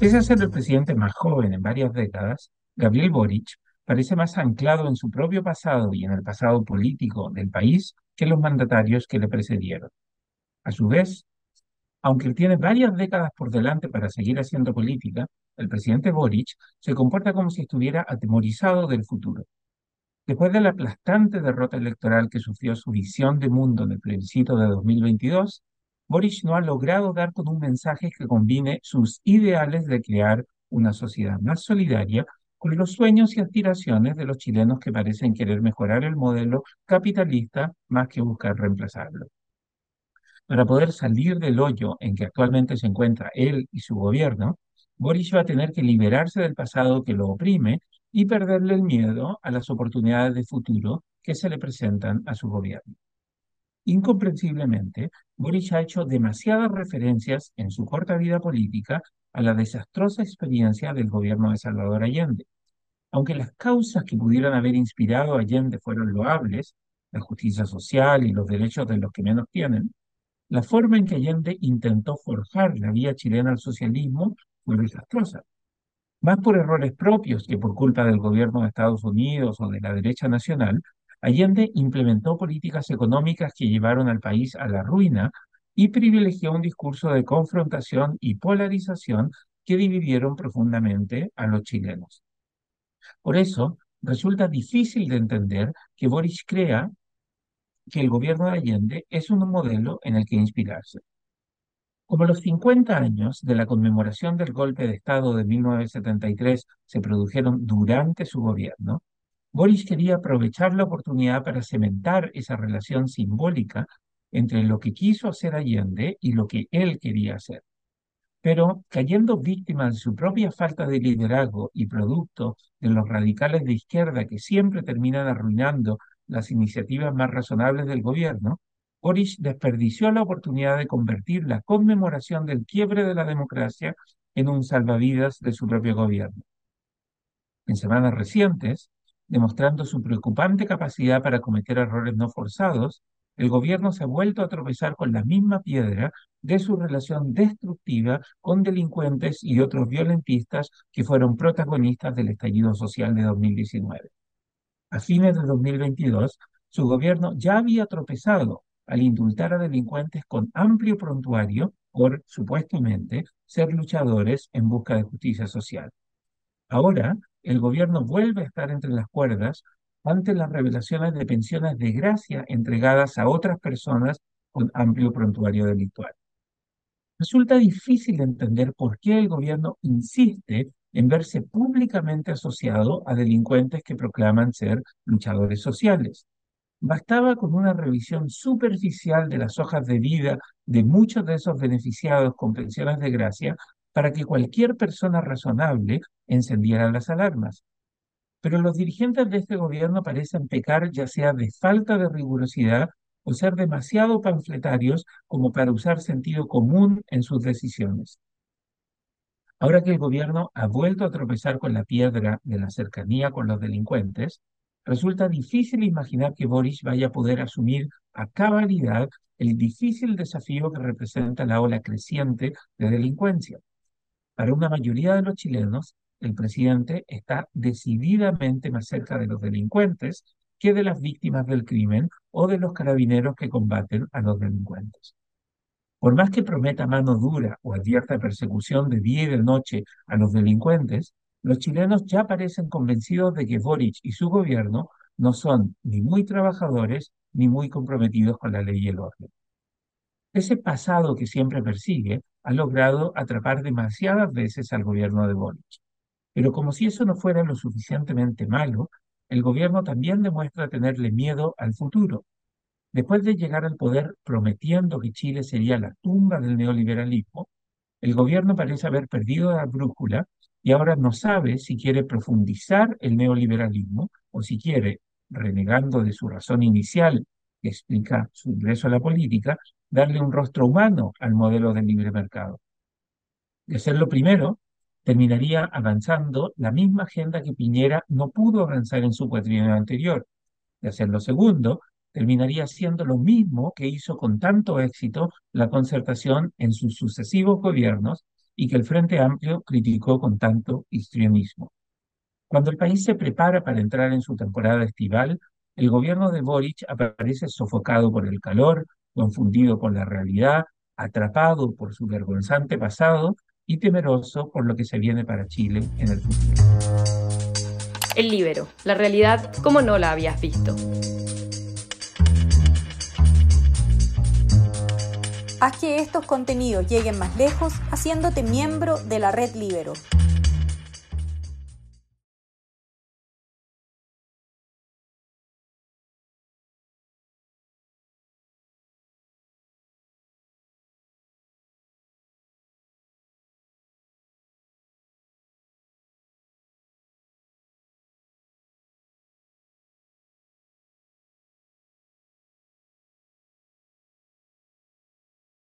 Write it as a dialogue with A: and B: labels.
A: Pese a ser el presidente más joven en varias décadas, Gabriel Boric parece más anclado en su propio pasado y en el pasado político del país que los mandatarios que le precedieron. A su vez, aunque tiene varias décadas por delante para seguir haciendo política, el presidente Boric se comporta como si estuviera atemorizado del futuro. Después de la aplastante derrota electoral que sufrió su visión de mundo en el plebiscito de 2022, Boric no ha logrado dar con un mensaje que combine sus ideales de crear una sociedad más solidaria con los sueños y aspiraciones de los chilenos que parecen querer mejorar el modelo capitalista más que buscar reemplazarlo. Para poder salir del hoyo en que actualmente se encuentra él y su gobierno, Boris va a tener que liberarse del pasado que lo oprime y perderle el miedo a las oportunidades de futuro que se le presentan a su gobierno. Incomprensiblemente, Boris ha hecho demasiadas referencias en su corta vida política a la desastrosa experiencia del gobierno de Salvador Allende. Aunque las causas que pudieran haber inspirado a Allende fueron loables, la justicia social y los derechos de los que menos tienen, la forma en que Allende intentó forjar la vía chilena al socialismo fue desastrosa. Más por errores propios que por culpa del gobierno de Estados Unidos o de la derecha nacional, Allende implementó políticas económicas que llevaron al país a la ruina y privilegió un discurso de confrontación y polarización que dividieron profundamente a los chilenos. Por eso, resulta difícil de entender que Boris crea que el gobierno de Allende es un modelo en el que inspirarse. Como los 50 años de la conmemoración del golpe de Estado de 1973 se produjeron durante su gobierno, Boris quería aprovechar la oportunidad para cementar esa relación simbólica entre lo que quiso hacer Allende y lo que él quería hacer. Pero cayendo víctima de su propia falta de liderazgo y producto de los radicales de izquierda que siempre terminan arruinando las iniciativas más razonables del gobierno, Boris desperdició la oportunidad de convertir la conmemoración del quiebre de la democracia en un salvavidas de su propio gobierno. En semanas recientes, demostrando su preocupante capacidad para cometer errores no forzados, el gobierno se ha vuelto a tropezar con la misma piedra de su relación destructiva con delincuentes y otros violentistas que fueron protagonistas del estallido social de 2019. A fines de 2022, su gobierno ya había tropezado al indultar a delincuentes con amplio prontuario por, supuestamente, ser luchadores en busca de justicia social. Ahora, el gobierno vuelve a estar entre las cuerdas ante las revelaciones de pensiones de gracia entregadas a otras personas con amplio prontuario delictual. Resulta difícil entender por qué el gobierno insiste en verse públicamente asociado a delincuentes que proclaman ser luchadores sociales. Bastaba con una revisión superficial de las hojas de vida de muchos de esos beneficiados con pensiones de gracia para que cualquier persona razonable encendiera las alarmas. Pero los dirigentes de este gobierno parecen pecar ya sea de falta de rigurosidad o ser demasiado panfletarios como para usar sentido común en sus decisiones. Ahora que el gobierno ha vuelto a tropezar con la piedra de la cercanía con los delincuentes, resulta difícil imaginar que Boris vaya a poder asumir a cabalidad el difícil desafío que representa la ola creciente de delincuencia. Para una mayoría de los chilenos, el presidente está decididamente más cerca de los delincuentes que de las víctimas del crimen o de los carabineros que combaten a los delincuentes. Por más que prometa mano dura o advierta persecución de día y de noche a los delincuentes, los chilenos ya parecen convencidos de que Boric y su gobierno no son ni muy trabajadores ni muy comprometidos con la ley y el orden. Ese pasado que siempre persigue ha logrado atrapar demasiadas veces al gobierno de Boric. Pero como si eso no fuera lo suficientemente malo, el gobierno también demuestra tenerle miedo al futuro. Después de llegar al poder prometiendo que Chile sería la tumba del neoliberalismo, el gobierno parece haber perdido la brújula y ahora no sabe si quiere profundizar el neoliberalismo o si quiere, renegando de su razón inicial que explica su ingreso a la política, darle un rostro humano al modelo del libre mercado. De ser lo primero, terminaría avanzando la misma agenda que Piñera no pudo avanzar en su cuatrienio anterior. De hacer lo segundo, terminaría siendo lo mismo que hizo con tanto éxito la concertación en sus sucesivos gobiernos y que el Frente Amplio criticó con tanto histrionismo. Cuando el país se prepara para entrar en su temporada estival, el gobierno de Boric aparece sofocado por el calor, confundido con la realidad, atrapado por su vergonzante pasado y temeroso por lo que se viene para Chile en el futuro.
B: El libero, la realidad como no la habías visto.
C: Haz que estos contenidos lleguen más lejos haciéndote miembro de la red Libero.